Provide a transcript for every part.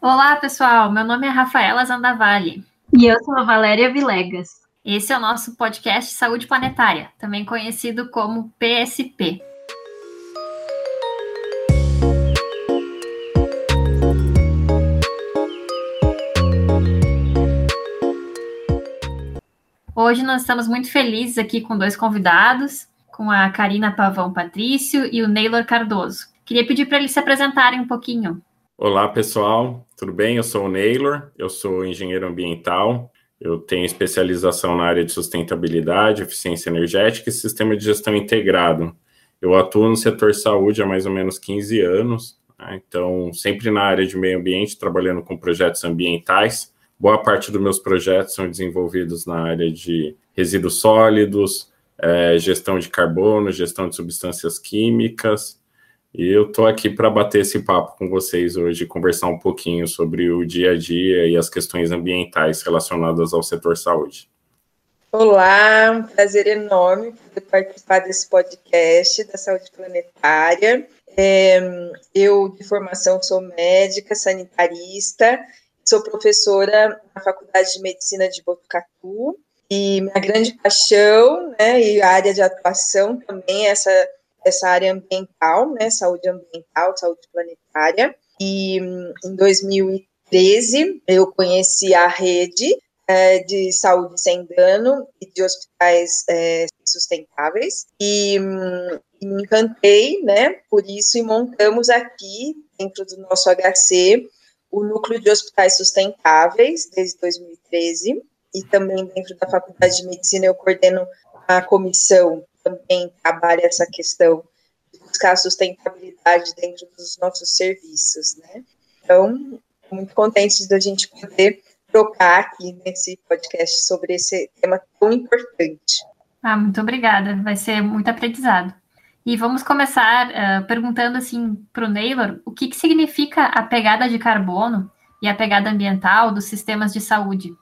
Olá, pessoal. Meu nome é Rafaela Zandavalli. E eu sou a Valéria Vilegas. Esse é o nosso podcast Saúde Planetária, também conhecido como PSP. Hoje nós estamos muito felizes aqui com dois convidados, com a Karina Pavão Patrício e o Neylor Cardoso. Queria pedir para eles se apresentarem um pouquinho. Olá, pessoal. Tudo bem? Eu sou o Neylor, eu sou engenheiro ambiental. Eu tenho especialização na área de sustentabilidade, eficiência energética e sistema de gestão integrado. Eu atuo no setor saúde há mais ou menos 15 anos, né? então sempre na área de meio ambiente, trabalhando com projetos ambientais. Boa parte dos meus projetos são desenvolvidos na área de resíduos sólidos, é, gestão de carbono, gestão de substâncias químicas, e eu estou aqui para bater esse papo com vocês hoje, conversar um pouquinho sobre o dia a dia e as questões ambientais relacionadas ao setor saúde. Olá, um prazer enorme poder participar desse podcast da saúde planetária. É, eu, de formação, sou médica, sanitarista, sou professora na Faculdade de Medicina de Botucatu, e minha grande paixão né, e área de atuação também é essa essa área ambiental, né, saúde ambiental, saúde planetária. E em 2013 eu conheci a rede é, de saúde sem dano e de hospitais é, sustentáveis e, e, me encantei, né, por isso e montamos aqui dentro do nosso HC o núcleo de hospitais sustentáveis desde 2013 e também dentro da Faculdade de Medicina eu coordeno a comissão também trabalha essa questão de buscar a sustentabilidade dentro dos nossos serviços, né? Então, muito contente da gente poder trocar aqui nesse podcast sobre esse tema tão importante. Ah, muito obrigada, vai ser muito aprendizado. E vamos começar uh, perguntando assim para o Naylor, o que, que significa a pegada de carbono e a pegada ambiental dos sistemas de saúde?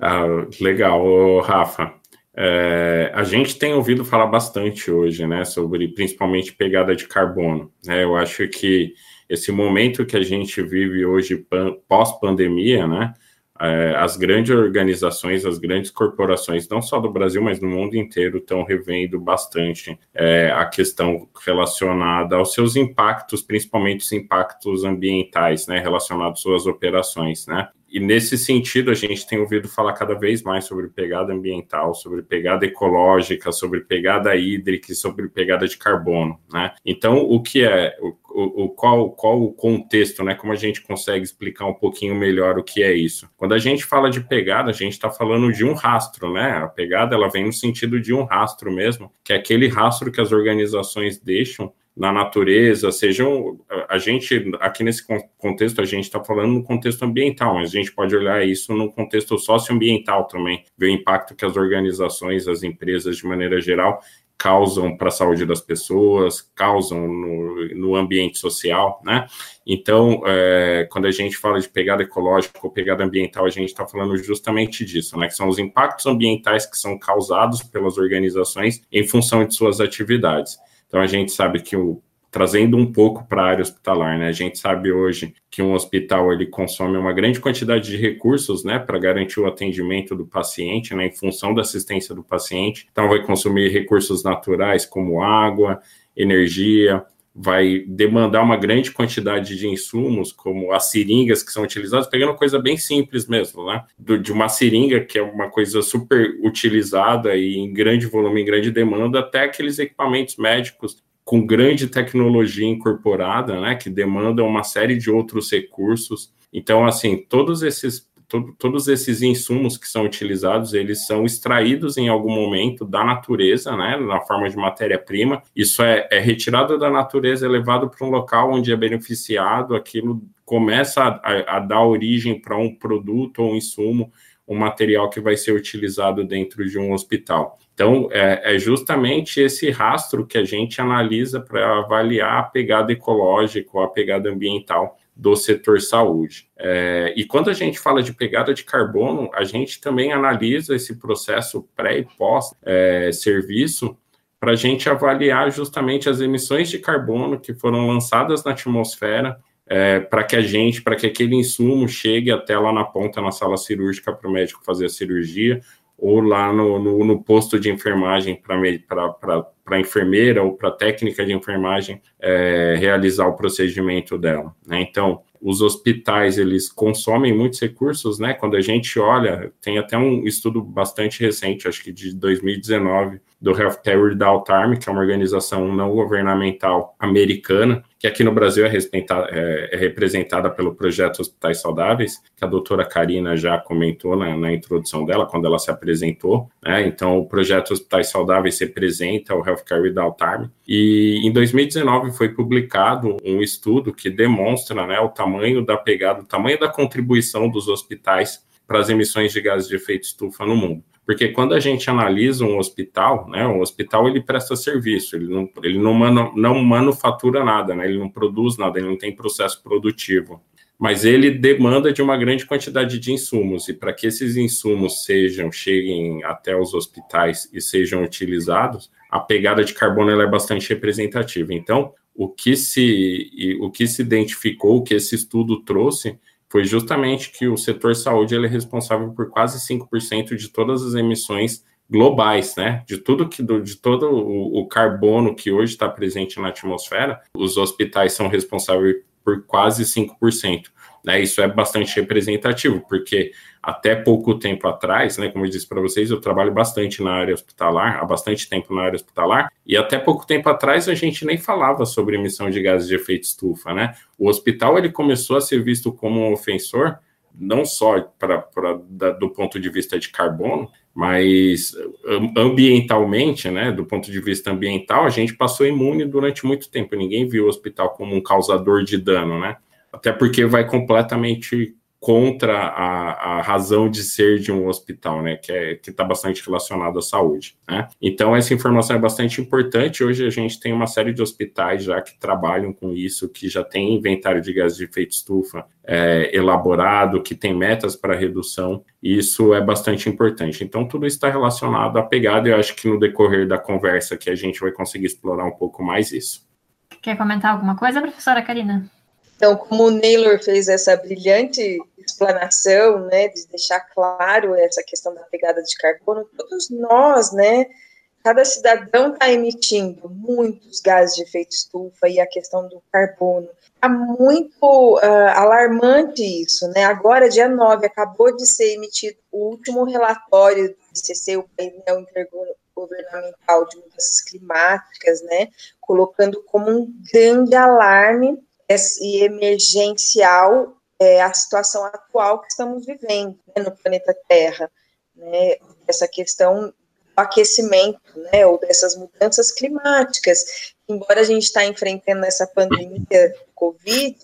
Ah, legal, Rafa. É, a gente tem ouvido falar bastante hoje, né, sobre principalmente pegada de carbono. Né? Eu acho que esse momento que a gente vive hoje pós-pandemia, né, é, as grandes organizações, as grandes corporações, não só do Brasil, mas no mundo inteiro, estão revendo bastante é, a questão relacionada aos seus impactos, principalmente os impactos ambientais, né, relacionados às suas operações, né e nesse sentido, a gente tem ouvido falar cada vez mais sobre pegada ambiental, sobre pegada ecológica, sobre pegada hídrica e sobre pegada de carbono, né? Então, o que é, o, o, qual, qual o contexto, né? Como a gente consegue explicar um pouquinho melhor o que é isso? Quando a gente fala de pegada, a gente está falando de um rastro, né? A pegada, ela vem no sentido de um rastro mesmo, que é aquele rastro que as organizações deixam na natureza, sejam a gente aqui nesse contexto a gente está falando no contexto ambiental, mas a gente pode olhar isso no contexto socioambiental também, ver o impacto que as organizações, as empresas de maneira geral causam para a saúde das pessoas, causam no, no ambiente social, né? Então, é, quando a gente fala de pegada ecológica ou pegada ambiental, a gente está falando justamente disso, né? Que são os impactos ambientais que são causados pelas organizações em função de suas atividades. Então a gente sabe que o trazendo um pouco para a área hospitalar, né? A gente sabe hoje que um hospital ele consome uma grande quantidade de recursos, né, para garantir o atendimento do paciente, né, em função da assistência do paciente. Então vai consumir recursos naturais como água, energia, vai demandar uma grande quantidade de insumos, como as seringas que são utilizadas, pegando coisa bem simples mesmo, né? Do, de uma seringa, que é uma coisa super utilizada e em grande volume, em grande demanda, até aqueles equipamentos médicos com grande tecnologia incorporada, né? Que demandam uma série de outros recursos. Então, assim, todos esses todos esses insumos que são utilizados, eles são extraídos em algum momento da natureza, né, na forma de matéria-prima. Isso é, é, retirado da natureza, é levado para um local onde é beneficiado, aquilo começa a, a, dar origem para um produto ou um insumo, um material que vai ser utilizado dentro de um hospital. Então, é, é justamente esse rastro que a gente analisa para avaliar a pegada ecológica a pegada ambiental do setor saúde. É, e quando a gente fala de pegada de carbono, a gente também analisa esse processo pré e pós-serviço é, para a gente avaliar justamente as emissões de carbono que foram lançadas na atmosfera é, para que a gente, para que aquele insumo chegue até lá na ponta, na sala cirúrgica, para o médico fazer a cirurgia, ou lá no, no, no posto de enfermagem para enfermeira ou para técnica de enfermagem é, realizar o procedimento dela. Né? Então, os hospitais eles consomem muitos recursos, né? Quando a gente olha, tem até um estudo bastante recente, acho que de 2019, do Healthcare Without Harm, que é uma organização não governamental americana, que aqui no Brasil é, é, é, representada pelo projeto Hospitais Saudáveis, que a doutora Karina já comentou na, na introdução dela, quando ela se apresentou. Né? Então, o projeto Hospitais Saudáveis representa o Healthcare Without Harm. E em 2019 foi publicado um estudo que demonstra né, o tamanho da pegada, o tamanho da contribuição dos hospitais para as emissões de gases de efeito estufa no mundo. Porque quando a gente analisa um hospital, né, um hospital ele presta serviço, ele não, ele não, manu, não manufatura nada, né, ele não produz nada, ele não tem processo produtivo. Mas ele demanda de uma grande quantidade de insumos, e para que esses insumos sejam, cheguem até os hospitais e sejam utilizados, a pegada de carbono é bastante representativa. Então, o que se, o que se identificou, o que esse estudo trouxe, foi justamente que o setor saúde ele é responsável por quase 5% de todas as emissões globais, né? De tudo que de todo o, o carbono que hoje está presente na atmosfera, os hospitais são responsáveis por quase 5%. Né? Isso é bastante representativo, porque até pouco tempo atrás, né, como eu disse para vocês, eu trabalho bastante na área hospitalar, há bastante tempo na área hospitalar, e até pouco tempo atrás a gente nem falava sobre emissão de gases de efeito estufa, né? O hospital ele começou a ser visto como um ofensor, não só pra, pra da, do ponto de vista de carbono, mas ambientalmente, né, do ponto de vista ambiental, a gente passou imune durante muito tempo. Ninguém viu o hospital como um causador de dano, né? Até porque vai completamente contra a, a, razão de ser de um hospital, né, que é, está bastante relacionado à saúde, né. Então essa informação é bastante importante. Hoje a gente tem uma série de hospitais já que trabalham com isso, que já tem inventário de gases de efeito estufa é, elaborado, que tem metas para redução. E isso é bastante importante. Então tudo está relacionado à pegada. E eu acho que no decorrer da conversa que a gente vai conseguir explorar um pouco mais isso. Quer comentar alguma coisa, professora Karina? Então, como o Naylor fez essa brilhante explanação, né, de deixar claro essa questão da pegada de carbono, todos nós, né, cada cidadão está emitindo muitos gases de efeito estufa e a questão do carbono. Está muito uh, alarmante isso, né? Agora, dia 9, acabou de ser emitido o último relatório do ICC, o painel intergovernamental de mudanças climáticas, né? Colocando como um grande alarme e emergencial é, a situação atual que estamos vivendo né, no planeta Terra, né, essa questão do aquecimento, né, ou dessas mudanças climáticas. Embora a gente está enfrentando essa pandemia Covid,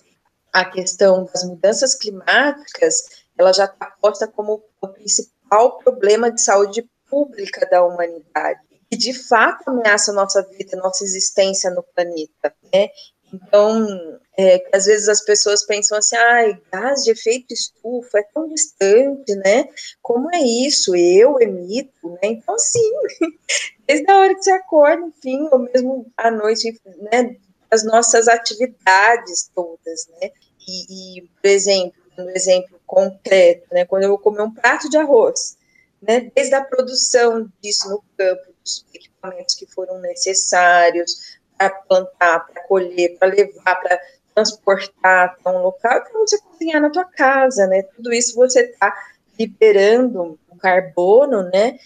a questão das mudanças climáticas, ela já está posta como o principal problema de saúde pública da humanidade, que de fato ameaça nossa vida, nossa existência no planeta, né? Então, é, às vezes as pessoas pensam assim, ai, gás de efeito estufa é tão distante, né? Como é isso? Eu emito, né? Então, sim, desde a hora que você acorda, enfim, ou mesmo à noite, né? As nossas atividades todas, né? E, e por exemplo, um exemplo concreto, né? Quando eu vou comer um prato de arroz, né? Desde a produção disso no campo, dos equipamentos que foram necessários, para plantar, para colher, para levar, para transportar para um local, para você cozinhar na tua casa, né? Tudo isso você está liberando o carbono, né?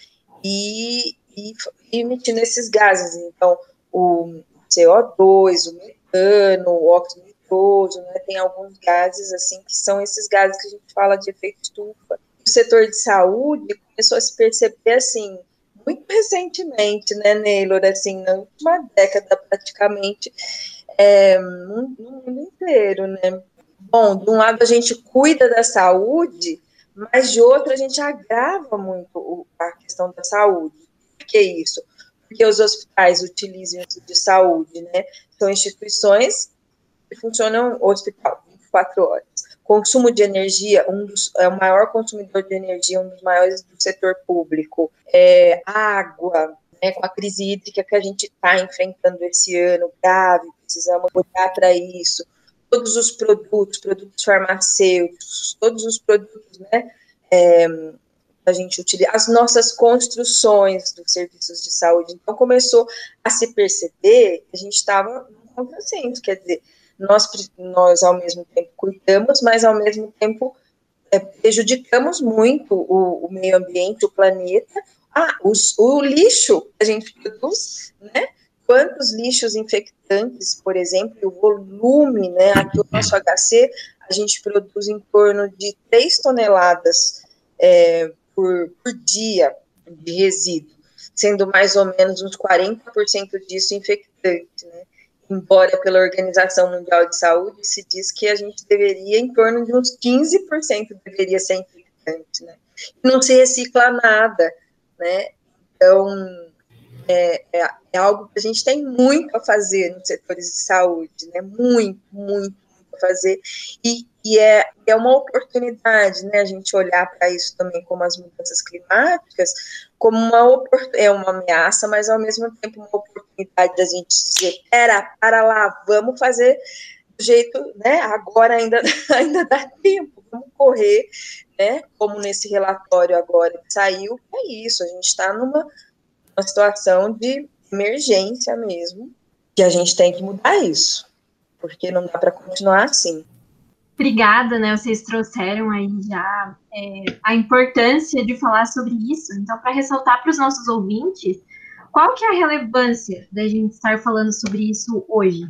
E, e, emitindo esses gases. Então, o CO2, o metano, o óxido nitroso, né? Tem alguns gases, assim, que são esses gases que a gente fala de efeito estufa. O setor de saúde começou a se perceber, assim, muito recentemente, né, Neylor, assim, na última década praticamente, é, no, mundo inteiro, né. Bom, de um lado a gente cuida da saúde, mas de outro a gente agrava muito a questão da saúde. Por que isso? Porque os hospitais utilizam isso de saúde, né? São instituições que funcionam hospital 24 horas consumo de energia, um dos, é o maior consumidor de energia, um dos maiores do setor público, é, água, né, com a crise hídrica que a gente está enfrentando esse ano, grave, precisamos olhar para isso. todos os produtos, produtos farmacêuticos, todos os produtos, né, é, a gente utiliza, as nossas construções dos serviços de saúde. Então, começou a se perceber que a gente estava no contrassenso, quer dizer, nós, nós ao mesmo tempo cuidamos, mas ao mesmo tempo é, prejudicamos muito o, o, meio ambiente, o planeta. Ah, os, o lixo que a gente produz, né? Quantos lixos infectantes, por exemplo, o volume, né? Aqui o nosso HC, a gente produz em torno de 3 toneladas é, por, por dia de resíduo, sendo mais ou menos uns 40% disso infectante, né? embora pela Organização Mundial de Saúde se diz que a gente deveria, em torno de uns 15% deveria ser infectante, né? Não se recicla nada, né? Então, é, é, é, algo que a gente tem muito a fazer nos setores de saúde, né? Muito, muito, muito a fazer. E, e é, é uma oportunidade, né? A gente olhar para isso também como as mudanças climáticas, como uma, é uma ameaça, mas ao mesmo tempo uma oportunidade da gente dizer, pera, para lá, vamos fazer do jeito, né, agora ainda, ainda dá tempo, vamos correr, né, como nesse relatório agora que saiu, é isso, a gente está numa uma situação de emergência mesmo, que a gente tem que mudar isso, porque não dá para continuar assim. Obrigada, né? Vocês trouxeram aí já é, a importância de falar sobre isso. Então, para ressaltar para os nossos ouvintes, qual que é a relevância da gente estar falando sobre isso hoje?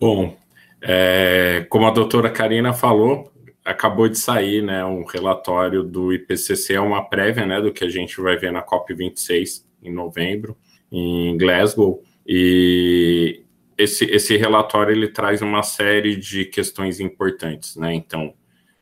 Bom, é, como a doutora Karina falou, acabou de sair né, um relatório do IPCC, é uma prévia né, do que a gente vai ver na COP26 em novembro, em Glasgow, e esse, esse relatório ele traz uma série de questões importantes, né? Então,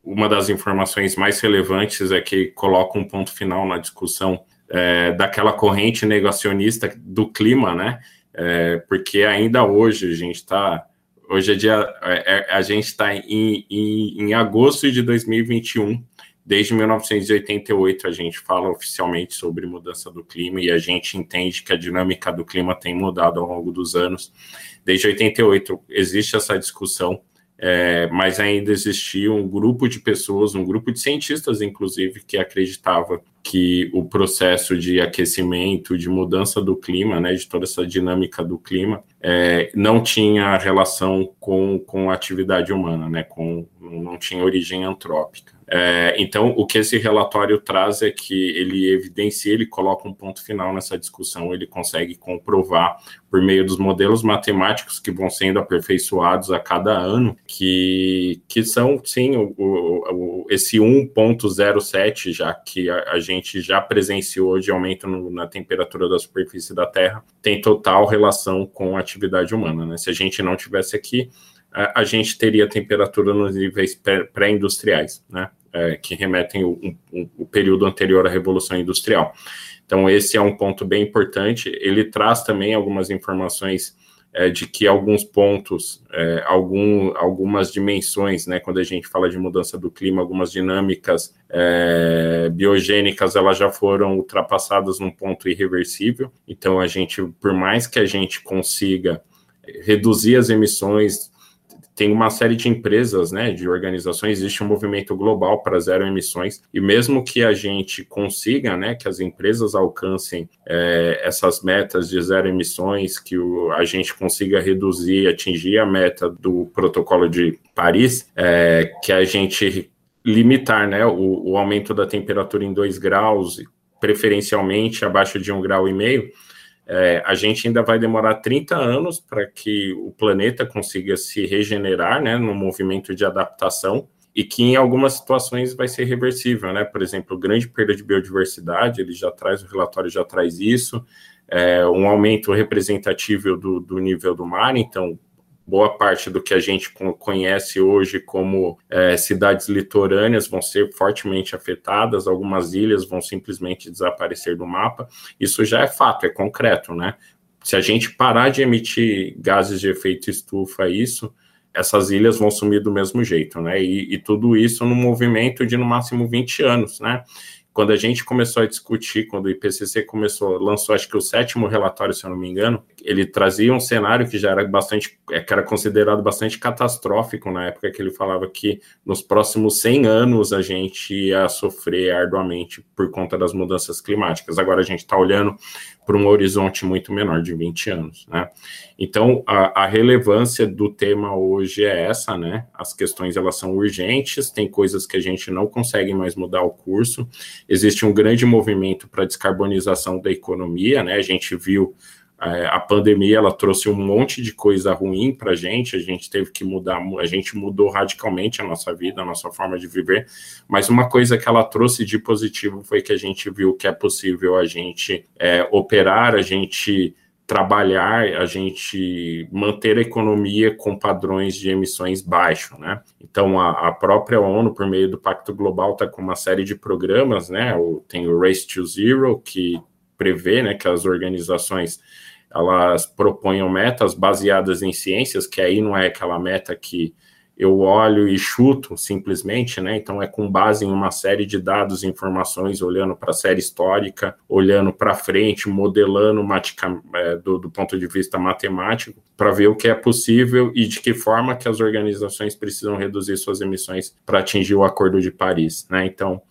uma das informações mais relevantes é que coloca um ponto final na discussão é, daquela corrente negacionista do clima, né? É, porque ainda hoje a gente está hoje é dia é, é a gente está em, em, em agosto de 2021 Desde 1988 a gente fala oficialmente sobre mudança do clima e a gente entende que a dinâmica do clima tem mudado ao longo dos anos. Desde 88 existe essa discussão, é, mas ainda existia um grupo de pessoas, um grupo de cientistas, inclusive, que acreditava que o processo de aquecimento, de mudança do clima, né, de toda essa dinâmica do clima, é, não tinha relação com, com a atividade humana, né, com, não tinha origem antrópica. É, então, o que esse relatório traz é que ele evidencia, ele coloca um ponto final nessa discussão, ele consegue comprovar, por meio dos modelos matemáticos que vão sendo aperfeiçoados a cada ano, que, que são, sim, o, o, o esse 1,07, já que a, a, gente já presenciou de aumento no, na temperatura da superfície da Terra, tem total relação com a atividade humana. Né? Se a gente não tivesse aqui, a, gente teria temperatura nos níveis pré-industriais, né? É, que remetem o, um, o período anterior à Revolução Industrial. Então, esse é um ponto bem importante. Ele traz também algumas informações é, de que alguns pontos, é, algum, algumas dimensões, né, quando a gente fala de mudança do clima, algumas dinâmicas é, biogênicas, elas já foram ultrapassadas num ponto irreversível. Então, a gente, por mais que a gente consiga reduzir as emissões tem uma série de empresas, né, de organizações, existe um movimento global para zero emissões, e mesmo que a gente consiga, né, que as empresas alcancem é, essas metas de zero emissões, que o, a gente consiga reduzir, atingir a meta do protocolo de Paris, é, que a gente limitar, né, o, o aumento da temperatura em 2 graus, preferencialmente abaixo de um grau e meio, é, a gente ainda vai demorar 30 anos para que o planeta consiga se regenerar, né, no movimento de adaptação, e que em algumas situações vai ser reversível, né? Por exemplo, grande perda de biodiversidade, ele já traz, o relatório já traz isso, é, um aumento representativo do, do nível do mar, então boa parte do que a gente conhece hoje como é, cidades litorâneas vão ser fortemente afetadas, algumas ilhas vão simplesmente desaparecer do mapa. Isso já é fato, é concreto, né? Se a gente parar de emitir gases de efeito estufa, isso, essas ilhas vão sumir do mesmo jeito, né? E, e tudo isso num movimento de no máximo 20 anos, né? Quando a gente começou a discutir, quando o IPCC começou, lançou acho que o sétimo relatório, se eu não me engano, ele trazia um cenário que já era bastante, é, que era considerado bastante catastrófico na época que ele falava que nos próximos 100 anos a gente ia sofrer arduamente por conta das mudanças climáticas. Agora a gente está olhando para um horizonte muito menor, de 20 anos, né? Então, a, a, relevância do tema hoje é essa, né? As questões, elas são urgentes, tem coisas que a gente não consegue mais mudar o curso, existe um grande movimento para descarbonização da economia, né? A gente viu a pandemia ela trouxe um monte de coisa ruim para a gente, a gente teve que mudar, a gente mudou radicalmente a nossa vida, a nossa forma de viver, mas uma coisa que ela trouxe de positivo foi que a gente viu que é possível a gente é, operar, a gente trabalhar, a gente manter a economia com padrões de emissões baixos, né? Então, a, a própria ONU, por meio do Pacto Global, está com uma série de programas, né? O, tem o Race to Zero, que prevê né, que as organizações elas proponham metas baseadas em ciências, que aí não é aquela meta que eu olho e chuto simplesmente, né? Então é com base em uma série de dados e informações, olhando para a série histórica, olhando para frente, modelando é, do, do, ponto de vista matemático, para ver o que é possível e de que forma que as organizações precisam reduzir suas emissões para atingir o Acordo de Paris, né? Então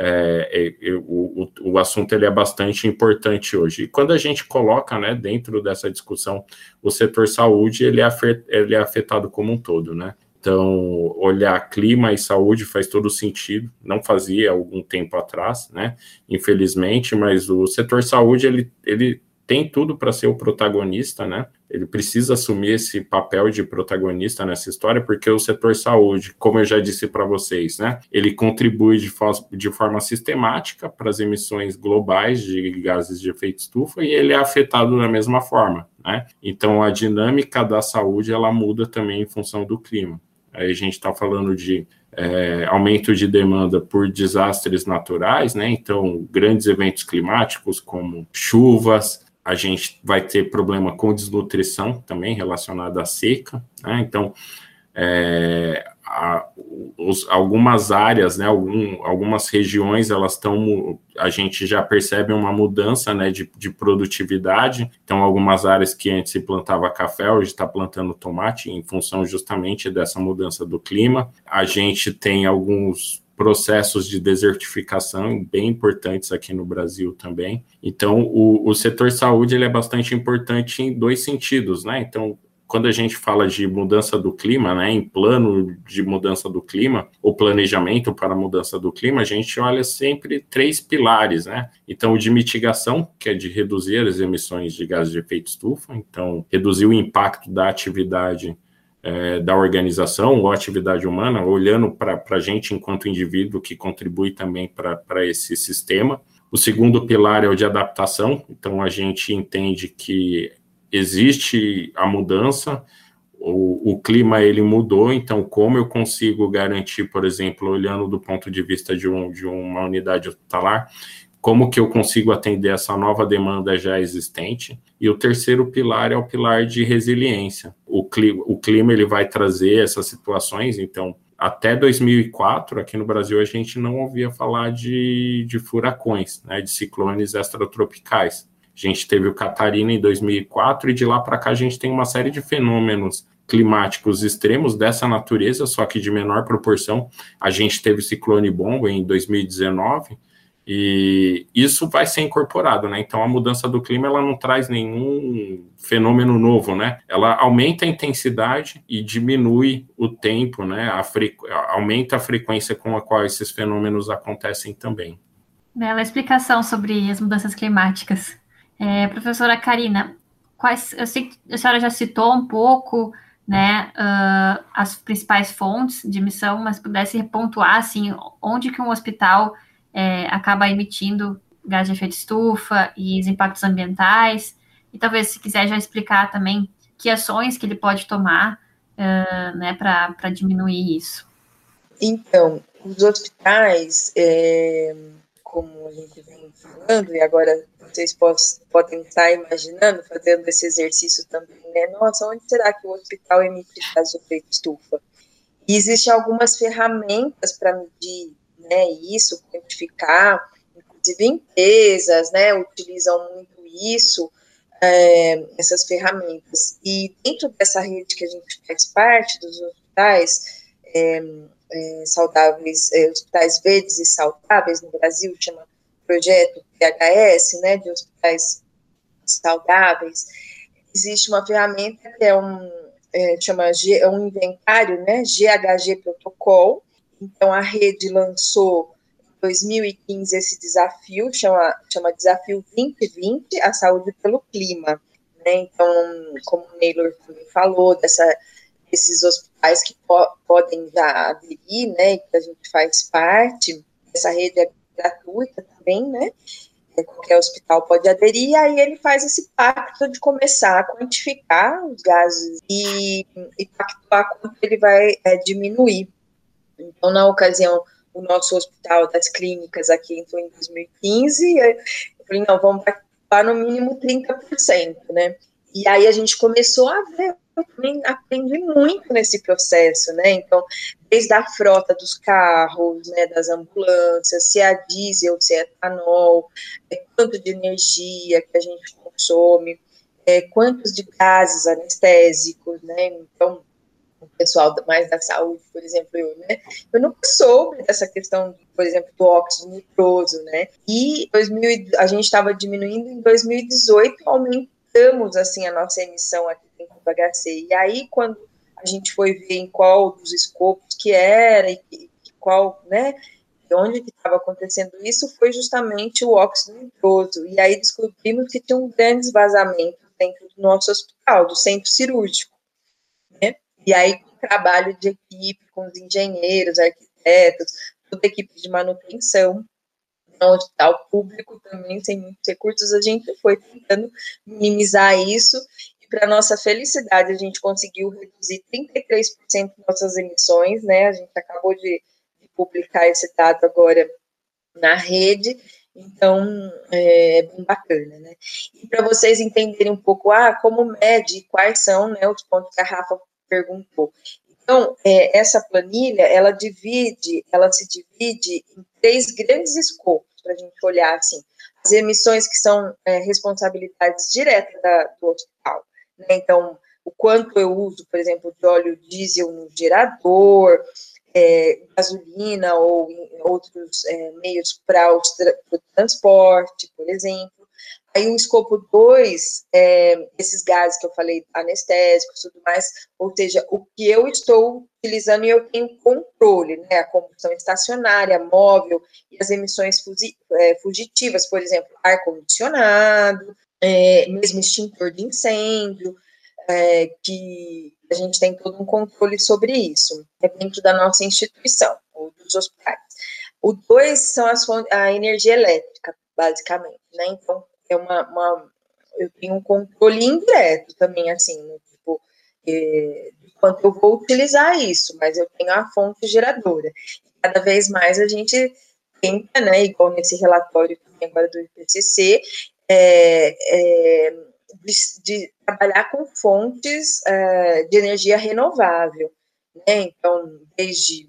é, é, o, o, assunto ele é bastante importante hoje. E quando a gente coloca né, dentro dessa discussão o setor saúde, ele é, afet, ele é afetado como um todo, né? Então, olhar clima e saúde faz todo sentido, não fazia algum tempo atrás, né? Infelizmente, mas o setor saúde ele, ele tem tudo para ser o protagonista, né? Ele precisa assumir esse papel de protagonista nessa história, porque o setor saúde, como eu já disse para vocês, né? Ele contribui de, de forma sistemática para as emissões globais de gases de efeito estufa e ele é afetado da mesma forma, né? Então a dinâmica da saúde ela muda também em função do clima. Aí a gente está falando de é, aumento de demanda por desastres naturais, né? Então, grandes eventos climáticos como chuvas, a gente vai ter problema com desnutrição também relacionada à seca, né? Então, é, a, os, algumas áreas, né, algum, algumas regiões, elas estão, a gente já percebe uma mudança, né, de, de produtividade, então algumas áreas que antes se plantava café, hoje está plantando tomate, em função justamente dessa mudança do clima, a gente tem alguns processos de desertificação bem importantes aqui no Brasil também. Então, o, o setor saúde ele é bastante importante em dois sentidos, né? Então, quando a gente fala de mudança do clima, né, em plano de mudança do clima, o planejamento para a mudança do clima, a gente olha sempre três pilares, né? Então, o de mitigação, que é de reduzir as emissões de gases de efeito estufa, então, reduzir o impacto da atividade é, da organização ou atividade humana, olhando para a gente enquanto indivíduo que contribui também para esse sistema. O segundo pilar é o de adaptação, então a gente entende que existe a mudança, o, o, clima ele mudou, então como eu consigo garantir, por exemplo, olhando do ponto de vista de, um, de uma unidade hospitalar, como que eu consigo atender essa nova demanda já existente. E o terceiro pilar é o pilar de resiliência. O clima, o clima ele vai trazer essas situações, então até 2004, aqui no Brasil, a gente não ouvia falar de, de furacões, né, de ciclones extratropicais. A gente teve o Catarina em 2004 e de lá para cá a gente tem uma série de fenômenos climáticos extremos dessa natureza, só que de menor proporção. A gente teve o ciclone bomba em 2019 e isso vai ser incorporado, né? Então a mudança do clima ela não traz nenhum fenômeno novo, né? Ela aumenta a intensidade e diminui o tempo, né? A frequ... aumenta a frequência com a qual esses fenômenos acontecem também. Bela explicação sobre as mudanças climáticas. É, professora Karina, quais, eu sei que a senhora já citou um pouco, né, uh, as principais fontes de emissão, mas pudesse pontuar, assim, onde que um hospital é, acaba emitindo gás de efeito estufa e os impactos ambientais. E talvez, se quiser já explicar também que ações que ele pode tomar uh, né, para diminuir isso. Então, os hospitais, é, como a gente vem falando, e agora vocês podem estar imaginando, fazendo esse exercício também, né? Nossa, onde será que o hospital emite gás de efeito estufa? E existem algumas ferramentas para medir né, isso, quantificar, inclusive empresas, né, utilizam muito isso, é, essas ferramentas. E dentro dessa rede que a gente faz parte, dos hospitais é, é, saudáveis, é, hospitais verdes e saudáveis no Brasil, chama projeto PHS, né, de hospitais saudáveis, existe uma ferramenta que é um, é, chama G, é um inventário, né, GHG Protocol, então a rede lançou 2015 esse desafio, chama, chama Desafio 2020, a saúde pelo clima. Né? Então, como o Neylor também falou, dessa, desses hospitais que po podem já aderir, né, que a gente faz parte, essa rede é gratuita também, né, é, qualquer hospital pode aderir, e aí ele faz esse pacto de começar a quantificar os gases e, e pactuar quanto ele vai é, diminuir. Então, na ocasião o nosso hospital das clínicas aqui entrou em 2015, eu falei, não, vamos para no mínimo 30%, né? E aí a gente começou a ver, eu aprendi muito nesse processo, né? Então, desde a frota dos carros, né, das ambulâncias, se é diesel, se é etanol, é, quanto de energia que a gente consome, é, quantos de gases anestésicos, né? Então, o pessoal mais da saúde, por exemplo, eu, né? Eu nunca soube dessa questão, por exemplo, do óxido nitroso, né? E 2000, a gente estava diminuindo em 2018, aumentamos assim a nossa emissão aqui dentro do HC. E aí quando a gente foi ver em qual dos escopos que era e, e qual, né? onde que estava acontecendo isso foi justamente o óxido nitroso. E aí descobrimos que tinha um grande vazamento dentro do nosso hospital, do centro cirúrgico. E aí, com trabalho de equipe, com os engenheiros, arquitetos, toda a equipe de manutenção, no hospital público também, sem muitos recursos, a gente foi tentando minimizar isso. E, para nossa felicidade, a gente conseguiu reduzir 33% de nossas emissões, né? A gente acabou de, de publicar esse dado agora na rede. Então, é, é bem bacana, né? E para vocês entenderem um pouco, ah, como mede, quais são né, os pontos que a Rafa perguntou. Então, é, essa planilha, ela divide, ela se divide em três grandes escopos, para a gente olhar, assim, as emissões que são é, responsabilidades diretas da, do hospital, né? então, o quanto eu uso, por exemplo, de óleo diesel no gerador, é, gasolina ou outros é, meios para o transporte, por exemplo, Aí o escopo 2, é, esses gases que eu falei, anestésicos e tudo mais, ou seja, o que eu estou utilizando e eu tenho controle, né? A combustão estacionária, móvel e as emissões é, fugitivas, por exemplo, ar-condicionado, é, mesmo extintor de incêndio, é, que a gente tem todo um controle sobre isso, dentro da nossa instituição, ou dos hospitais. O 2 são as a energia elétrica, basicamente, né? Então, é uma, uma, eu tenho um controle indireto também, assim, né, tipo, é, quanto eu vou utilizar isso, mas eu tenho a fonte geradora. Cada vez mais a gente tenta, né, igual nesse relatório também agora do IPCC, é, é, de, de, trabalhar com fontes é, de energia renovável, né, então, desde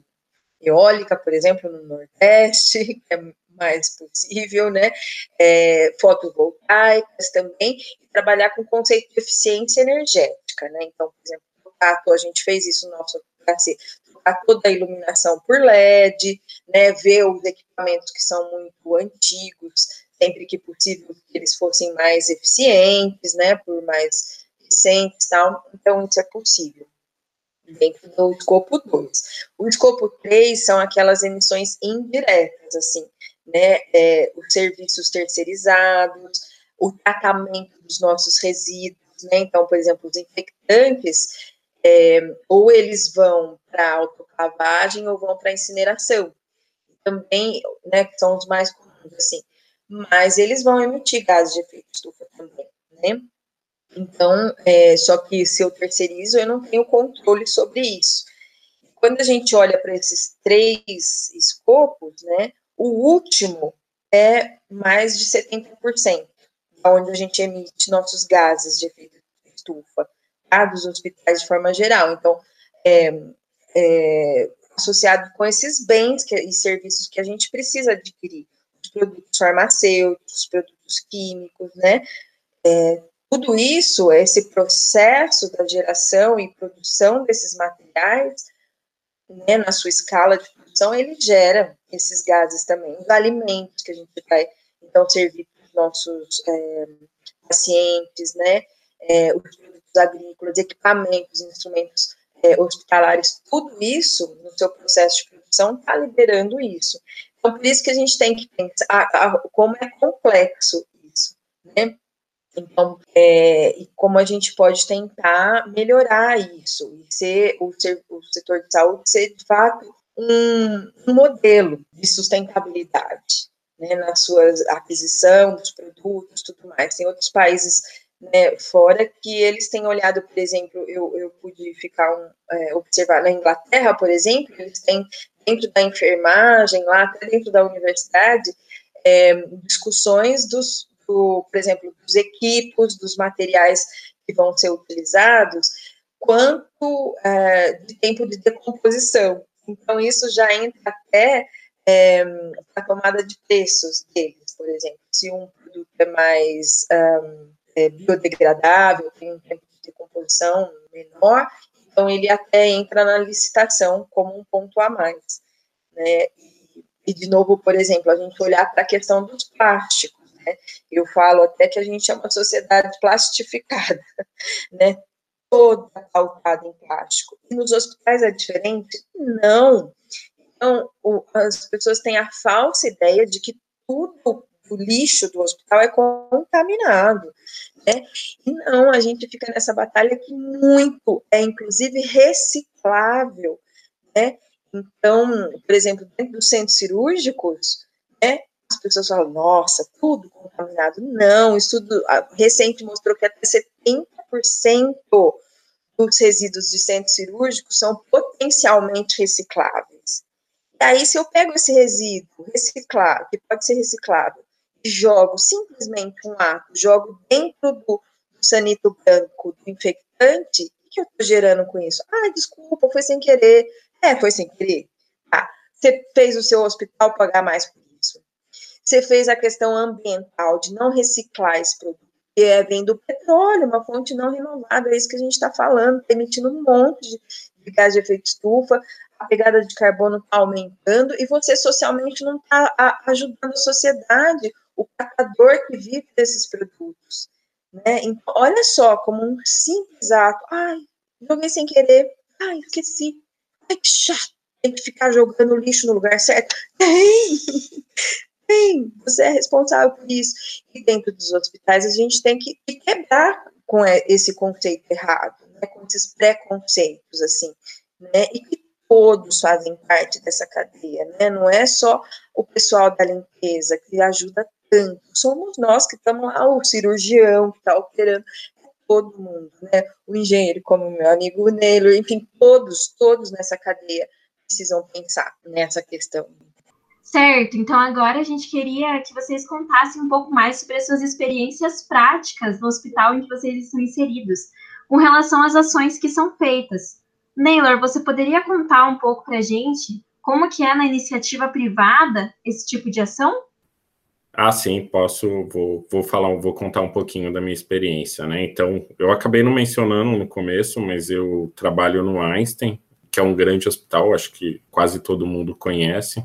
eólica, por exemplo, no Nordeste, que é mais possível, né? É, fotovoltaicas também, e trabalhar com o conceito de eficiência energética, né? Então, por exemplo, a gente fez isso no nosso HC, trocar toda a iluminação por LED, né? Ver os equipamentos que são muito antigos, sempre que possível, que eles fossem mais eficientes, né? Por mais recentes tal. Então, isso é possível dentro do escopo 2. O escopo 3 são aquelas emissões indiretas, assim, né, é, os serviços terceirizados, o tratamento dos nossos resíduos, né, então, por exemplo, os infectantes, é, ou eles vão para autoclavagem ou vão para incineração, também, né, que são os mais comuns, assim, mas eles vão emitir gases de efeito estufa também, né, então, é, só que se eu terceirizo, eu não tenho controle sobre isso. Quando a gente olha para esses três escopos, né, o último é mais de 70%, onde a gente emite nossos gases de efeito de estufa, tá? dos hospitais de forma geral. Então, é, é, associado com esses bens que, e serviços que a gente precisa adquirir. produtos farmacêuticos, produtos químicos, né? É, tudo isso, esse processo da geração e produção desses materiais, né, na sua escala de produção, ele gera esses gases também. Os alimentos que a gente vai, então, servir para os nossos é, pacientes, né, é, os produtos agrícolas, equipamentos, instrumentos é, hospitalares, tudo isso, no seu processo de produção, está liberando isso. Então, por isso que a gente tem que pensar a, a, como é complexo isso, né? Então, é, e como a gente pode tentar melhorar isso e ser o, ser, o setor de saúde ser de fato um, um modelo de sustentabilidade, né, na sua aquisição dos produtos, tudo mais. Tem outros países né, fora que eles têm olhado, por exemplo, eu, eu pude ficar um, é, observar na Inglaterra, por exemplo, eles têm dentro da enfermagem, lá até dentro da universidade, é, discussões dos, do, por exemplo, dos equipos, dos materiais que vão ser utilizados, quanto é, de tempo de decomposição. Então, isso já entra até é, a tomada de preços deles, por exemplo. Se um produto é mais um, é, biodegradável, tem um tempo de decomposição menor, então ele até entra na licitação como um ponto a mais. Né? E, e de novo, por exemplo, a gente olhar para a questão dos plásticos. Né? Eu falo até que a gente é uma sociedade plastificada, né? Toda pautada em plástico. E nos hospitais é diferente? Não. Então, o, as pessoas têm a falsa ideia de que tudo o lixo do hospital é contaminado, né? E não, a gente fica nessa batalha que muito é, inclusive, reciclável, né? Então, por exemplo, dentro dos centros cirúrgicos, né, as pessoas falam, nossa, tudo contaminado. Não, estudo recente mostrou que até 70% dos resíduos de centros cirúrgicos são potencialmente recicláveis. E aí, se eu pego esse resíduo reciclado, que pode ser reciclado, e jogo simplesmente um ato, jogo dentro do, do sanito branco do infectante, o que eu estou gerando com isso? Ah, desculpa, foi sem querer. É, foi sem querer. Tá. Você fez o seu hospital pagar mais por isso. Você fez a questão ambiental de não reciclar esse produto, que é vem do petróleo, uma fonte não renovável, é isso que a gente está falando, tá emitindo um monte de, de gás de efeito estufa, a pegada de carbono está aumentando e você socialmente não está ajudando a sociedade, o catador que vive desses produtos. Né? Então, olha só, como um simples ato, ai, joguei sem querer, ai, esqueci, ai, que chato, tem que ficar jogando lixo no lugar certo. Tem! Tem! Você é responsável por isso. E dentro dos hospitais, a gente tem que quebrar com esse conceito errado, né? com esses preconceitos, assim, né? E que todos fazem parte dessa cadeia, né? Não é só o pessoal da limpeza que ajuda tanto, somos nós que estamos lá, o cirurgião que está operando, todo mundo, né? O engenheiro, como meu amigo Neilo, enfim, todos, todos nessa cadeia precisam pensar nessa questão. Certo, então agora a gente queria que vocês contassem um pouco mais sobre as suas experiências práticas no hospital em que vocês estão inseridos, com relação às ações que são feitas. Naylor, você poderia contar um pouco para a gente como que é na iniciativa privada esse tipo de ação? Ah, sim, posso, vou, vou falar, vou contar um pouquinho da minha experiência, né? Então, eu acabei não mencionando no começo, mas eu trabalho no Einstein, que é um grande hospital, acho que quase todo mundo conhece.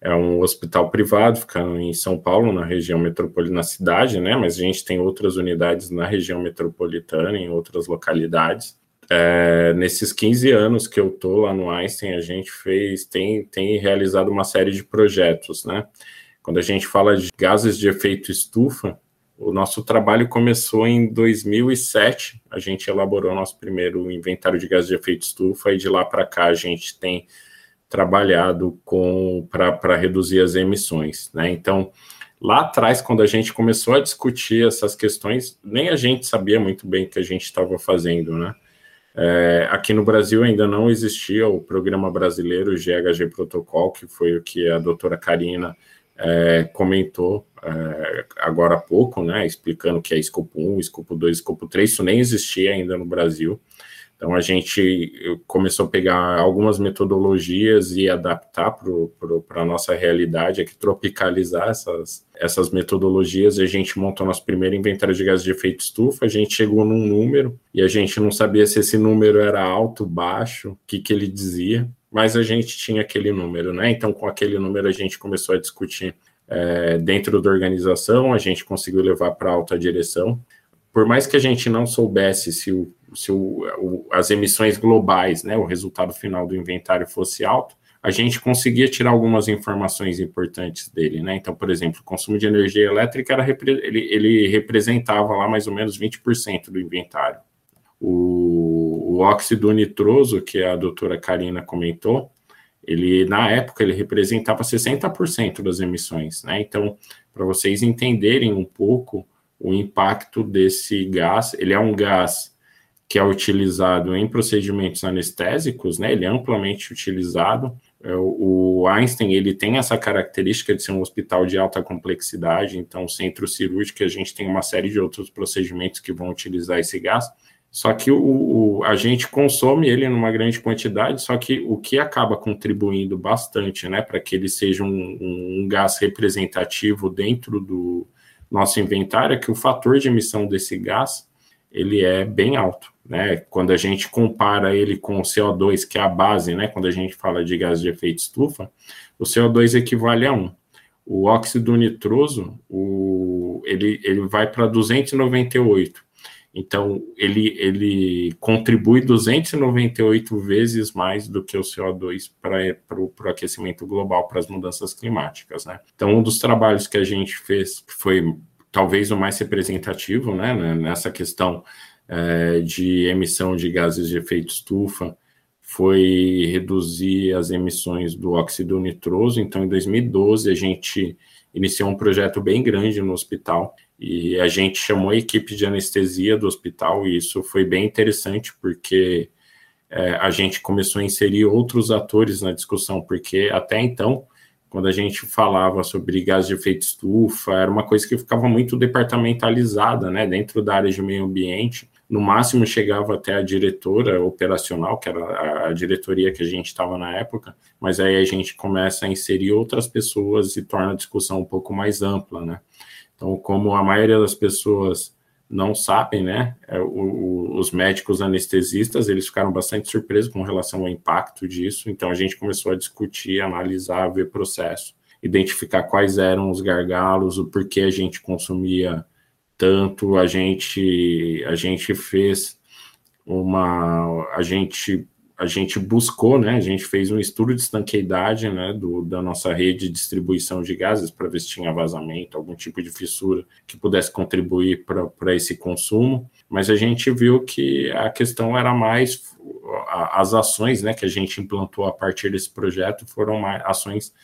É um hospital privado, fica em São Paulo, na região metropolitana, na cidade, né? Mas a gente tem outras unidades na região metropolitana, em outras localidades. É, nesses 15 anos que eu tô lá no Einstein, a gente fez, tem, tem realizado uma série de projetos, né? Quando a gente fala de gases de efeito estufa, o nosso trabalho começou em 2007. A gente elaborou nosso primeiro inventário de gases de efeito estufa e de lá para cá a gente tem trabalhado com para reduzir as emissões, né? Então, lá atrás, quando a gente começou a discutir essas questões, nem a gente sabia muito bem o que a gente estava fazendo, né? É, aqui no Brasil ainda não existia o programa brasileiro GHG Protocol, que foi o que a doutora Karina é, comentou é, agora há pouco, né, explicando que é escopo 1, escopo 2, escopo 3, isso nem existia ainda no Brasil. Então a gente começou a pegar algumas metodologias e adaptar para a nossa realidade, aqui tropicalizar essas, essas metodologias. A gente montou nosso primeiro inventário de gases de efeito estufa, a gente chegou num número e a gente não sabia se esse número era alto, baixo, o que, que ele dizia, mas a gente tinha aquele número, né? Então com aquele número a gente começou a discutir é, dentro da organização, a gente conseguiu levar para alta direção por mais que a gente não soubesse se, o, se o, o, as emissões globais, né, o resultado final do inventário fosse alto, a gente conseguia tirar algumas informações importantes dele, né? Então, por exemplo, o consumo de energia elétrica era, ele, ele representava lá mais ou menos 20% do inventário. O, o óxido nitroso, que a doutora Karina comentou, ele na época ele representava 60% das emissões, né? Então, para vocês entenderem um pouco o impacto desse gás. Ele é um gás que é utilizado em procedimentos anestésicos, né? Ele é amplamente utilizado. É, o Einstein ele tem essa característica de ser um hospital de alta complexidade, então centro cirúrgico a gente tem uma série de outros procedimentos que vão utilizar esse gás. Só que o, o, a gente consome ele numa grande quantidade, só que o que acaba contribuindo bastante, né, para que ele seja um, um, gás representativo dentro do, nosso inventário é que o fator de emissão desse gás ele é bem alto, né? Quando a gente compara ele com o CO2, que é a base, né? Quando a gente fala de gás de efeito estufa, o CO2 equivale a 1. O óxido nitroso, o, ele, ele vai para 298. Então, ele, ele contribui 298 vezes mais do que o CO2 para o aquecimento global, para as mudanças climáticas, né? Então, um dos trabalhos que a gente fez foi talvez o mais representativo, né, né nessa questão é, de emissão de gases de efeito estufa, foi reduzir as emissões do óxido nitroso. Então, em 2012, a gente iniciou um projeto bem grande no hospital e a gente chamou a equipe de anestesia do hospital, e isso foi bem interessante, porque é, a gente começou a inserir outros atores na discussão, porque até então, quando a gente falava sobre gás de efeito estufa, era uma coisa que ficava muito departamentalizada, né, dentro da área de meio ambiente. No máximo chegava até a diretora operacional, que era a diretoria que a gente estava na época, mas aí a gente começa a inserir outras pessoas e torna a discussão um pouco mais ampla, né? Então, como a maioria das pessoas não sabem, né, é, o, o, os médicos anestesistas, eles ficaram bastante surpresos com relação ao impacto disso, então a gente começou a discutir, analisar, ver processo, identificar quais eram os gargalos, o porquê a gente consumia tanto, a gente, a gente fez uma, a gente a gente buscou, né, a gente fez um estudo de estanqueidade, né, do, da nossa rede de distribuição de gases para ver se tinha vazamento, algum tipo de fissura que pudesse contribuir para esse consumo, mas a gente viu que a questão era mais as ações, né, que a gente implantou a partir desse projeto foram mais, ações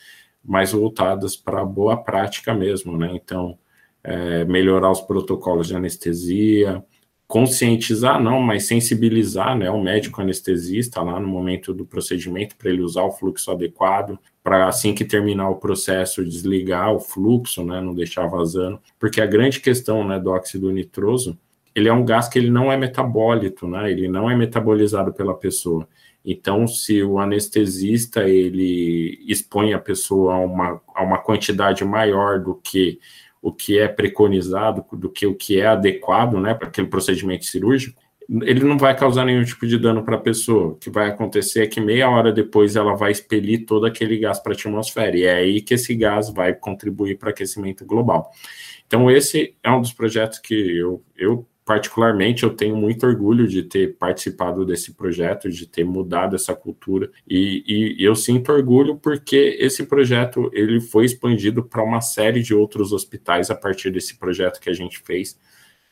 mais voltadas para a boa prática mesmo, né, então é, melhorar os protocolos de anestesia, conscientizar, não, mas sensibilizar né, o médico anestesista lá no momento do procedimento para ele usar o fluxo adequado, para assim que terminar o processo desligar o fluxo, né, não deixar vazando, porque a grande questão né, do óxido nitroso, ele é um gás que ele não é metabólito, né, ele não é metabolizado pela pessoa. Então, se o anestesista ele expõe a pessoa a uma, a uma quantidade maior do que o que é preconizado, do que o que é adequado né, para aquele procedimento cirúrgico, ele não vai causar nenhum tipo de dano para a pessoa. O que vai acontecer é que meia hora depois ela vai expelir todo aquele gás para a atmosfera, e é aí que esse gás vai contribuir para aquecimento global. Então, esse é um dos projetos que eu, eu particularmente, eu tenho muito orgulho de ter participado desse projeto, de ter mudado essa cultura, e, e eu sinto orgulho porque esse projeto ele foi expandido para uma série de outros hospitais a partir desse projeto que a gente fez.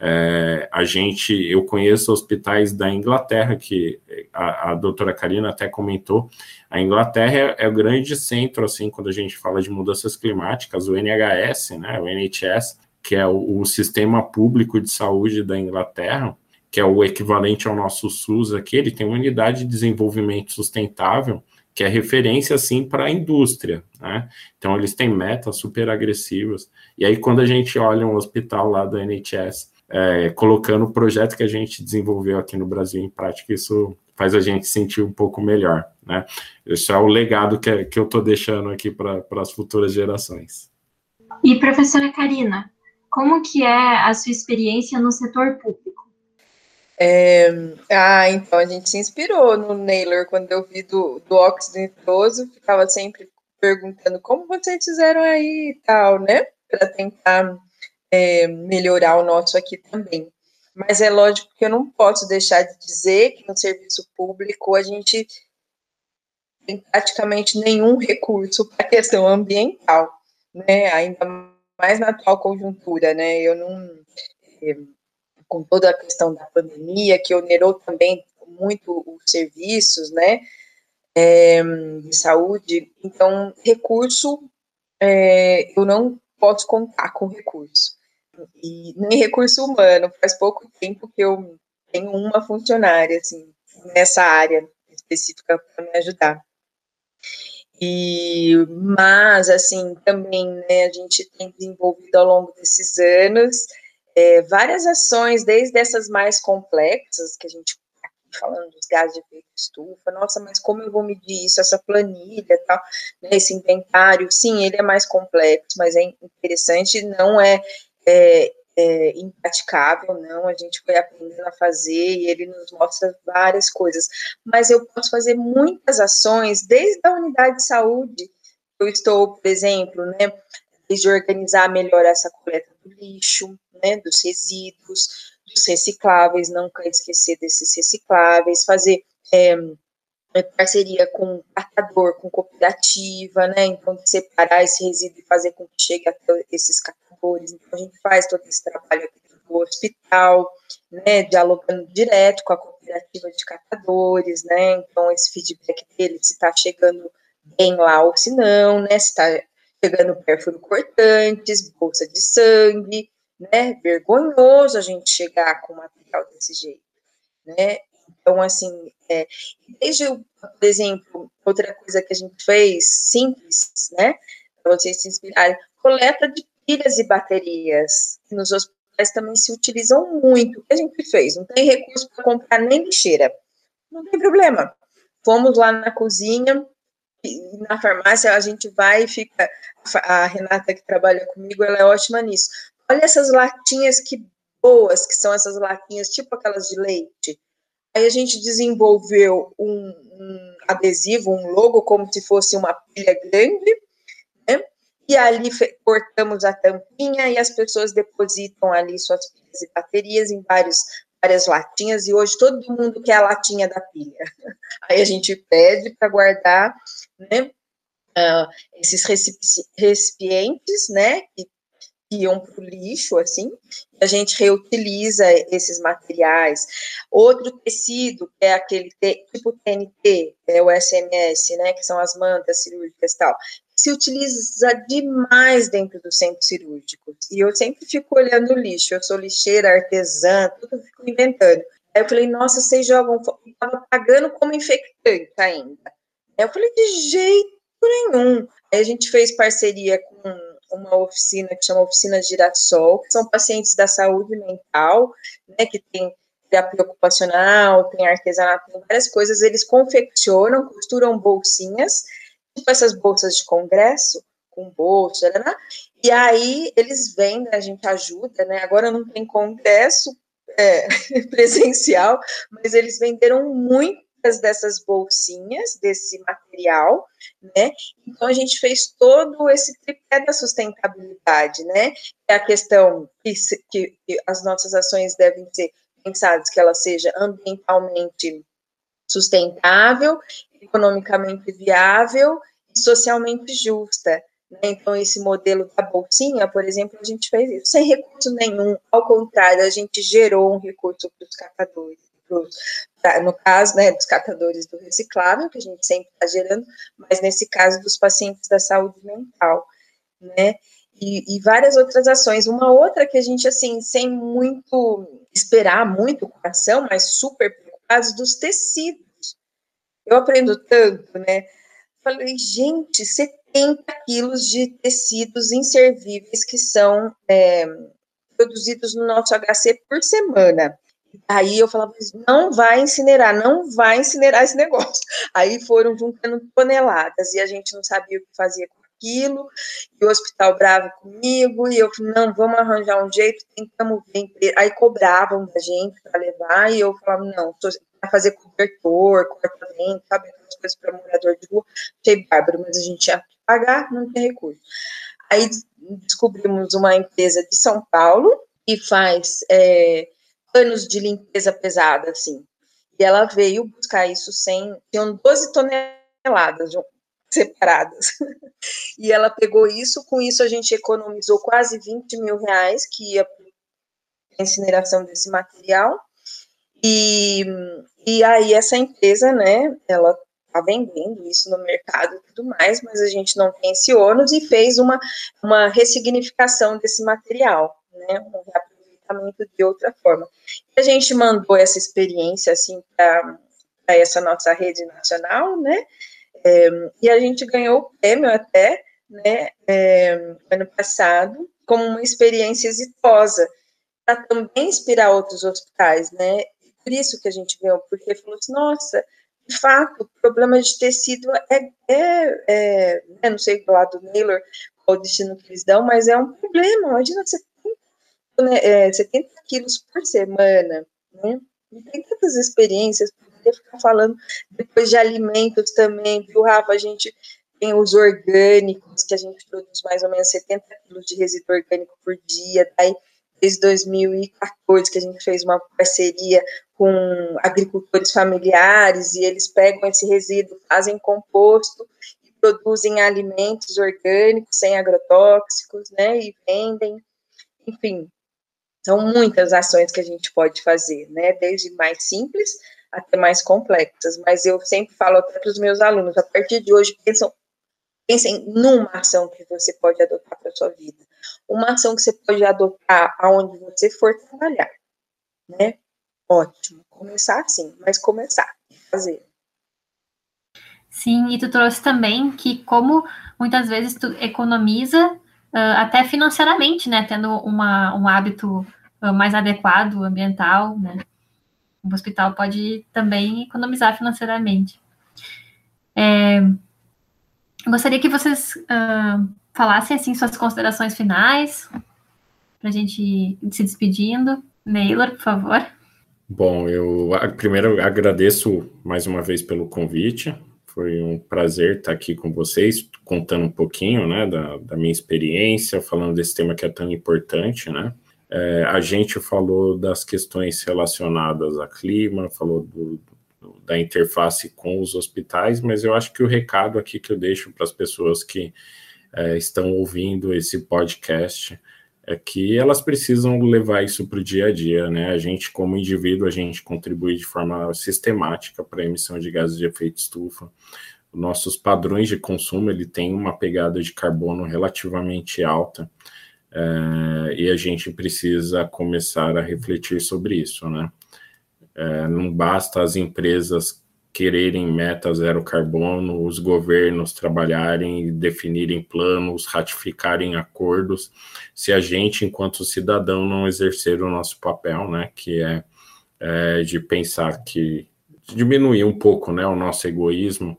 É, a gente, eu conheço hospitais da Inglaterra, que a, a doutora Karina até comentou, a Inglaterra é, é, o grande centro, assim, quando a gente fala de mudanças climáticas, o NHS, né, o NHS, que é o, o sistema público de saúde da Inglaterra, que é o equivalente ao nosso SUS aqui, ele tem uma unidade de desenvolvimento sustentável que é referência assim para a indústria, né? Então eles têm metas super agressivas. E aí quando a gente olha um hospital lá do NHS é, colocando o projeto que a gente desenvolveu aqui no Brasil em prática. Isso faz a gente sentir um pouco melhor, né? Esse é o legado que, que eu estou deixando aqui para as futuras gerações. E professora Karina, como que é a sua experiência no setor público? É, ah, então a gente se inspirou no Naylor quando eu vi do, do óxido nitroso, ficava sempre perguntando como vocês fizeram aí e tal, né? Para tentar é, melhorar o nosso aqui também. Mas é lógico que eu não posso deixar de dizer que no serviço público a gente tem praticamente nenhum recurso para a questão ambiental, né? Ainda mais na atual conjuntura, né? Eu não. É, com toda a questão da pandemia, que onerou também muito os serviços, né? É, de saúde. Então, recurso, é, eu não posso contar com recurso e nem recurso humano. Faz pouco tempo que eu tenho uma funcionária, assim, nessa área específica para me ajudar. E, mas, assim, também, né, a gente tem desenvolvido ao longo desses anos é, várias ações, desde essas mais complexas, que a gente falando dos gases de efeito estufa, nossa, mas como eu vou medir isso, essa planilha tal, né, esse inventário, sim, ele é mais complexo, mas é interessante, não é é, é, impraticável, não, a gente foi aprendendo a fazer e ele nos mostra várias coisas, mas eu posso fazer muitas ações, desde a unidade de saúde, eu estou, por exemplo, né, desde organizar melhor essa coleta do lixo, né, dos resíduos, dos recicláveis, nunca esquecer desses recicláveis, fazer é, parceria com catador, com cooperativa, né, então separar esse resíduo e fazer com que chegue até esses catadores, então, a gente faz todo esse trabalho aqui no hospital, né, dialogando direto com a cooperativa de catadores, né, então esse feedback dele, se está chegando bem lá ou se não, né, se está chegando pérfuro cortantes, bolsa de sangue, né, vergonhoso a gente chegar com material desse jeito, né, então, assim, é, desde, por exemplo, outra coisa que a gente fez, simples, né, para vocês se inspirarem, coleta de pilhas e baterias nos hospitais também se utilizam muito. O que a gente fez? Não tem recurso para comprar nem lixeira. Não tem problema. Fomos lá na cozinha, na farmácia a gente vai e fica. A Renata que trabalha comigo, ela é ótima nisso. Olha essas latinhas que boas que são essas latinhas, tipo aquelas de leite. Aí a gente desenvolveu um, um adesivo, um logo, como se fosse uma pilha grande, e ali cortamos a tampinha e as pessoas depositam ali suas pilhas e baterias em vários, várias latinhas, e hoje todo mundo quer a latinha da pilha. Aí a gente pede para guardar, né, uh, esses recipientes, né, que iam para o lixo, assim, a gente reutiliza esses materiais. Outro tecido, que é aquele tipo TNT, é o SMS, né, que são as mantas cirúrgicas e tal, se utiliza demais dentro dos centros cirúrgicos. E eu sempre fico olhando o lixo, eu sou lixeira, artesã, tudo fico inventando. Aí eu falei, nossa, vocês jogam, estava pagando como infectante ainda. Aí eu falei, de jeito nenhum. Aí a gente fez parceria com uma oficina que chama Oficina Girassol, são pacientes da saúde mental, né, que tem terapia ocupacional, tem artesanato, tem várias coisas, eles confeccionam, costuram bolsinhas, tipo essas bolsas de congresso, com bolsa, né, né? e aí eles vendem, a gente ajuda, né? Agora não tem congresso é, presencial, mas eles venderam muitas dessas bolsinhas, desse material, né? Então a gente fez todo esse tripé da sustentabilidade, né? É a questão que, que, as nossas ações devem ser pensadas que ela seja ambientalmente sustentável economicamente viável e socialmente justa. Né? Então, esse modelo da bolsinha, por exemplo, a gente fez isso sem recurso nenhum, ao contrário, a gente gerou um recurso para os catadores, no caso né, dos catadores do reciclável, que a gente sempre está gerando, mas nesse caso dos pacientes da saúde mental, né? E, e, várias outras ações. Uma outra que a gente, assim, sem muito esperar muito com a ação, mas super preocupados, dos tecidos eu aprendo tanto, né? Falei, gente, 70 quilos de tecidos inservíveis que são é, produzidos no nosso HC por semana. Aí eu falava, não vai incinerar, não vai incinerar esse negócio. Aí foram juntando toneladas e a gente não sabia o que fazia com aquilo, e o hospital bravo comigo, e eu falei, não, vamos arranjar um jeito, tentamos ver. Aí cobravam da gente para levar, e eu falava, não, para fazer cobertor, corta-vento, sabe, aquelas coisas para morador de rua, achei bárbaro, mas a gente tinha que pagar, não tem recurso. Aí descobrimos uma empresa de São Paulo, que faz... É, anos de limpeza pesada, assim. E ela veio buscar isso sem. Tinham 12 toneladas separadas. e ela pegou isso, com isso a gente economizou quase 20 mil reais, que ia para incineração desse material. E, e aí essa empresa, né, ela está vendendo isso no mercado e tudo mais, mas a gente não tem esse ônus e fez uma, uma ressignificação desse material, né, um tratamento de outra forma. E a gente mandou essa experiência, assim, para essa nossa rede nacional, né, é, e a gente ganhou o prêmio até, né, é, ano passado, como uma experiência exitosa, para também inspirar outros hospitais, né, por isso que a gente ganhou, porque falou assim, nossa, de fato, o problema de tecido é, é, é né, não sei do lado do Naylor, qual o destino que eles dão, mas é um problema, imagina você né, é, 70 quilos por semana, né? E tem tantas experiências, poderia ficar falando depois de alimentos também, viu, Rafa? A gente tem os orgânicos, que a gente produz mais ou menos 70 quilos de resíduo orgânico por dia, daí desde 2014 que a gente fez uma parceria com agricultores familiares e eles pegam esse resíduo, fazem composto e produzem alimentos orgânicos sem agrotóxicos, né, e vendem, enfim, são muitas ações que a gente pode fazer, né? Desde mais simples até mais complexas. Mas eu sempre falo até para os meus alunos, a partir de hoje, pensam, pensem numa ação que você pode adotar para a sua vida. Uma ação que você pode adotar aonde você for trabalhar, né? Ótimo. Começar assim, mas começar, fazer. Sim, e tu trouxe também que como muitas vezes tu economiza até financeiramente, né? Tendo uma, um hábito uh, mais adequado, ambiental, né? O hospital pode também economizar financeiramente. É, gostaria que vocês uh, falassem assim suas considerações finais para a gente ir se despedindo. Naylor, por favor. Bom, eu primeiro agradeço mais uma vez pelo convite. Foi um prazer estar aqui com vocês, contando um pouquinho, né, da, da minha experiência, falando desse tema que é tão importante, né. É, a gente falou das questões relacionadas a clima, falou do, do, da interface com os hospitais, mas eu acho que o recado aqui que eu deixo para as pessoas que é, estão ouvindo esse podcast é que elas precisam levar isso para o dia a dia, né? A gente, como indivíduo, a gente contribui de forma sistemática para a emissão de gases de efeito estufa. Nossos padrões de consumo ele tem uma pegada de carbono relativamente alta é, e a gente precisa começar a refletir sobre isso, né? É, não basta as empresas quererem meta zero carbono, os governos trabalharem, definirem planos, ratificarem acordos, se a gente, enquanto cidadão, não exercer o nosso papel, né, que é, é de pensar que diminuir um pouco, né, o nosso egoísmo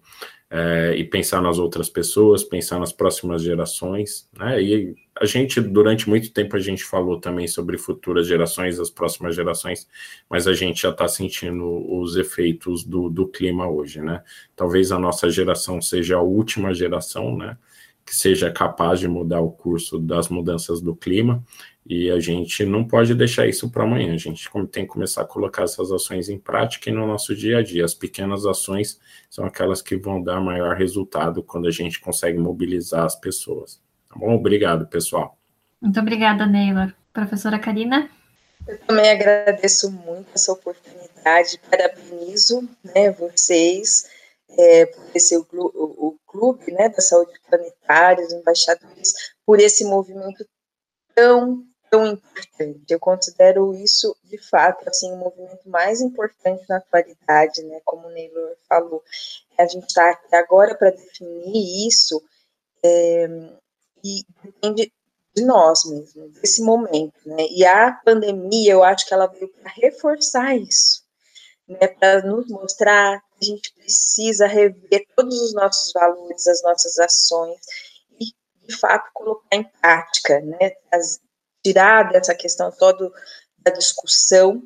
é, e pensar nas outras pessoas, pensar nas próximas gerações, né? E a gente, durante muito tempo, a gente falou também sobre futuras gerações, as próximas gerações, mas a gente já está sentindo os efeitos do, do clima hoje, né? Talvez a nossa geração seja a última geração, né? Que seja capaz de mudar o curso das mudanças do clima, e a gente não pode deixar isso para amanhã. A gente tem que começar a colocar essas ações em prática e no nosso dia a dia. As pequenas ações são aquelas que vão dar maior resultado quando a gente consegue mobilizar as pessoas. Tá bom? Obrigado, pessoal. Muito obrigada, Neila. Professora Karina? Eu também agradeço muito essa oportunidade, parabenizo né, vocês é, por esse o, o, o clube né, da saúde planetária, os embaixadores, por esse movimento tão tão importante. Eu considero isso, de fato, assim, o movimento mais importante na atualidade, né? Como o Neylor falou, a gente está aqui agora para definir isso é, e depende de nós mesmo, desse momento, né? E a pandemia, eu acho que ela veio para reforçar isso, né? Para nos mostrar que a gente precisa rever todos os nossos valores, as nossas ações e, de fato, colocar em prática, né? Tirar dessa questão toda da discussão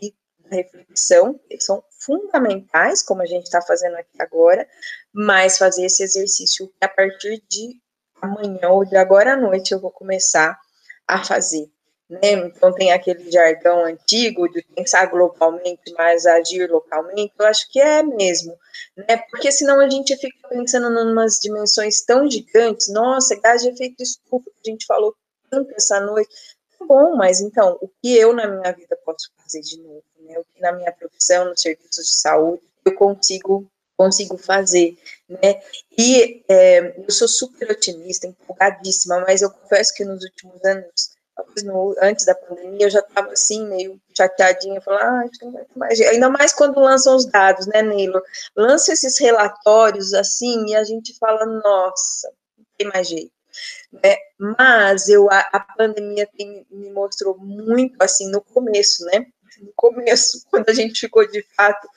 e da reflexão, que são fundamentais, como a gente está fazendo aqui agora, mas fazer esse exercício a partir de amanhã ou de agora à noite eu vou começar a fazer. Né? Então tem aquele jargão antigo de pensar globalmente, mas agir localmente, eu acho que é mesmo, né? Porque senão a gente fica pensando em umas dimensões tão gigantes, nossa, gás de efeito estufa, a gente falou tanto essa noite, tá bom, mas então, o que eu na minha vida posso fazer de novo, né? O que na minha profissão, nos serviços de saúde, eu consigo consigo fazer, né? E é, eu sou super otimista, empolgadíssima, mas eu confesso que nos últimos anos, no, antes da pandemia, eu já estava assim, meio chateadinha, falando, ah, acho que não vai mais. Ainda mais quando lançam os dados, né, Neylor? Lança esses relatórios assim e a gente fala, nossa, não tem mais jeito. Né? Mas eu, a, a pandemia tem, me mostrou muito assim no começo, né? no começo, quando a gente ficou de fato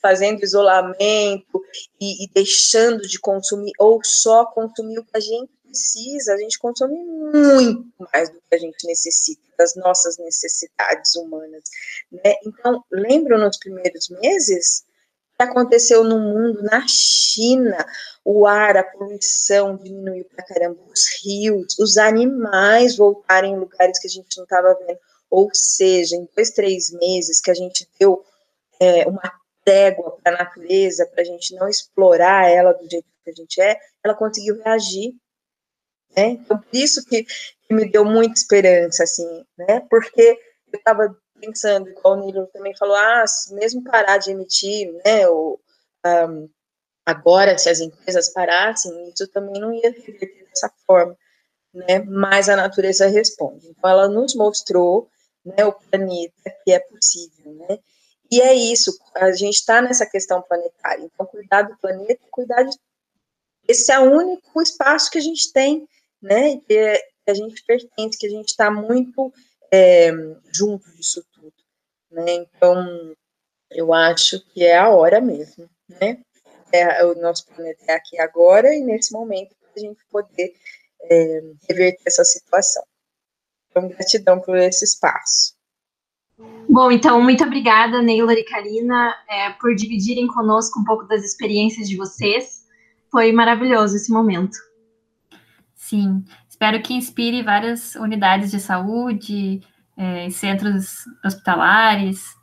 fazendo isolamento e, e, deixando de consumir, ou só consumir o que a gente precisa, a gente consome muito mais do que a gente necessita, das nossas necessidades humanas. Né? Então, lembro nos primeiros meses aconteceu no mundo, na China, o ar, a poluição diminuiu para caramba, os rios, os animais voltarem em lugares que a gente não estava vendo ou seja, em dois, três meses que a gente deu é, uma trégua para a natureza, para a gente não explorar ela do jeito que a gente é, ela conseguiu reagir. Né? Então, por isso que, que, me deu muita esperança, assim, né? Porque eu estava pensando, igual o Nilo também falou, ah, mesmo parar de emitir, né, ou, um, agora, se as empresas parassem, isso também não ia reverter dessa forma, né, mas a natureza responde. Então, ela nos mostrou né, o planeta, que é possível, né? E é isso, a gente está nessa questão planetária. Então, cuidar do planeta, cuidar de. Esse é o único espaço que a gente tem, né? Que, é, que a gente pertence, que a gente está muito é, junto disso né? Então, eu acho que é a hora mesmo, né? É, o nosso planeta é aqui agora e nesse momento a gente poder é, reverter essa situação. Então, gratidão por esse espaço. Bom, então, muito obrigada, Neila e Karina, é, por dividirem conosco um pouco das experiências de vocês. Foi maravilhoso esse momento. Sim, espero que inspire várias unidades de saúde, é, centros hospitalares,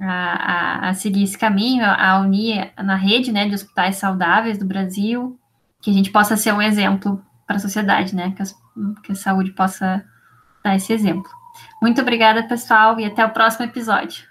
a, a, a, seguir esse caminho, a unir na rede né, de hospitais saudáveis do Brasil, que a gente possa ser um exemplo para a sociedade, né? Que, que a saúde possa dar esse exemplo. Muito obrigada, pessoal, e até o próximo episódio.